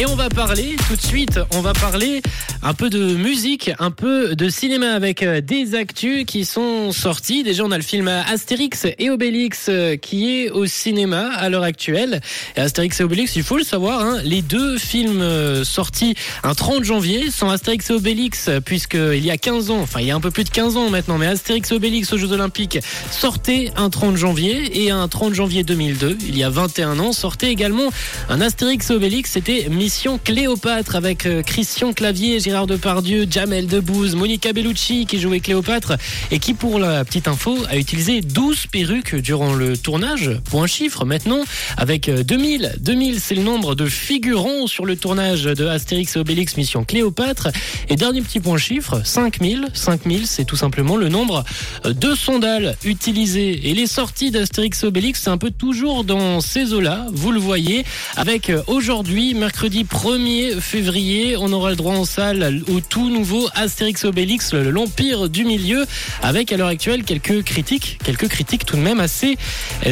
Et on va parler tout de suite, on va parler un peu de musique, un peu de cinéma avec euh, des actus qui sont sortis. Déjà, on a le film Astérix et Obélix euh, qui est au cinéma à l'heure actuelle. Et Astérix et Obélix, il faut le savoir, hein, les deux films euh, sortis un 30 janvier sont Astérix et Obélix, puisqu'il y a 15 ans, enfin il y a un peu plus de 15 ans maintenant, mais Astérix et Obélix aux Jeux Olympiques sortait un 30 janvier et un 30 janvier 2002, il y a 21 ans, sortait également un Astérix et Obélix, c'était Mission Cléopâtre avec euh, Christian Clavier, Gérard Depardieu, Jamel Debbouze, Monica Bellucci qui jouait Cléopâtre et qui pour la petite info a utilisé 12 perruques durant le tournage pour un chiffre maintenant avec 2000. Euh, 2000 c'est le nombre de figurants sur le tournage de Astérix et Obélix Mission Cléopâtre et dernier petit point chiffre 5000. 5000 c'est tout simplement le nombre euh, de sondales utilisés et les sorties d'Astérix et Obélix c'est un peu toujours dans ces eaux-là, vous le voyez avec aujourd'hui mercredi 1er février, on aura le droit en salle au tout nouveau Astérix Obélix, l'Empire du Milieu, avec à l'heure actuelle quelques critiques, quelques critiques tout de même assez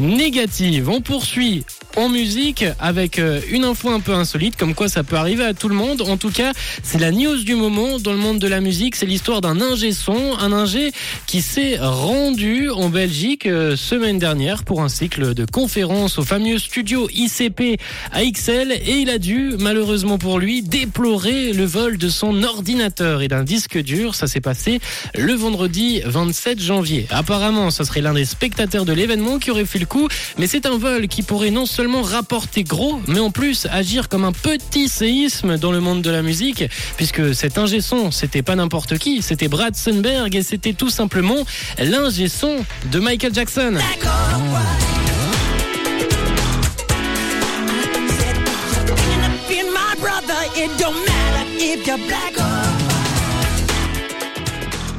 négatives. On poursuit en musique avec euh, une info un peu insolite, comme quoi ça peut arriver à tout le monde. En tout cas, c'est la news du moment dans le monde de la musique. C'est l'histoire d'un ingé son, un ingé qui s'est rendu en Belgique euh, semaine dernière pour un cycle de conférences au fameux studio ICP à XL et il a dû, malheureusement pour lui, déplorer le vol de son ordinateur et d'un disque dur. Ça s'est passé le vendredi 27 janvier. Apparemment, ça serait l'un des spectateurs de l'événement qui aurait fait le coup, mais c'est un vol qui pourrait non seulement rapporter gros, mais en plus agir comme un petit séisme dans le monde de la musique, puisque cet ingé son, c'était pas n'importe qui, c'était Brad Sundberg et c'était tout simplement l'ingé son de Michael Jackson.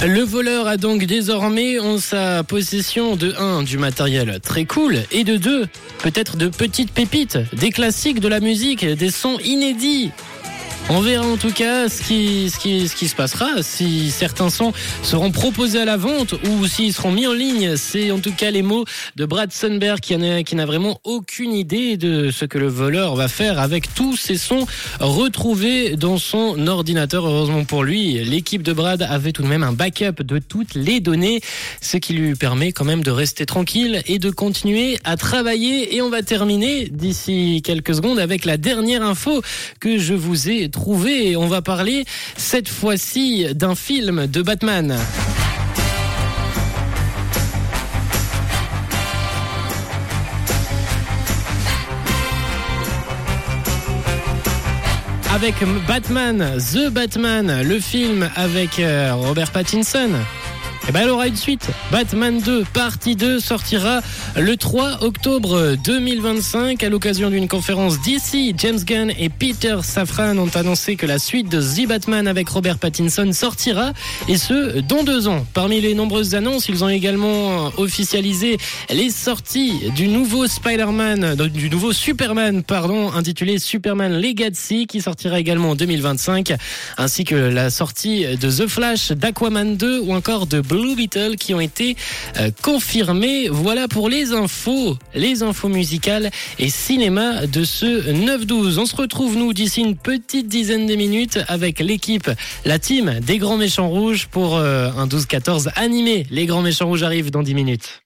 Le voleur a donc désormais en sa possession de 1 du matériel très cool et de 2 peut-être de petites pépites, des classiques de la musique, des sons inédits on verra en tout cas ce qui, ce qui, ce qui se passera, si certains sons seront proposés à la vente ou s'ils seront mis en ligne. C'est en tout cas les mots de Brad Sundberg qui, qui n'a vraiment aucune idée de ce que le voleur va faire avec tous ces sons retrouvés dans son ordinateur. Heureusement pour lui, l'équipe de Brad avait tout de même un backup de toutes les données, ce qui lui permet quand même de rester tranquille et de continuer à travailler. Et on va terminer d'ici quelques secondes avec la dernière info que je vous ai trouvé et on va parler cette fois-ci d'un film de Batman. Avec Batman, The Batman, le film avec euh, Robert Pattinson. Et ben elle aura une suite. Batman 2, partie 2, sortira le 3 octobre 2025 à l'occasion d'une conférence d'ici. James Gunn et Peter Safran ont annoncé que la suite de The Batman avec Robert Pattinson sortira et ce, dans deux ans. Parmi les nombreuses annonces, ils ont également officialisé les sorties du nouveau Spider-Man, du nouveau Superman, pardon, intitulé Superman Legacy qui sortira également en 2025 ainsi que la sortie de The Flash, d'Aquaman 2 ou encore de Blue Beetle qui ont été euh, confirmés. Voilà pour les infos, les infos musicales et cinéma de ce 9-12. On se retrouve nous d'ici une petite dizaine de minutes avec l'équipe, la team des Grands Méchants Rouges pour euh, un 12-14 animé. Les Grands Méchants Rouges arrivent dans 10 minutes.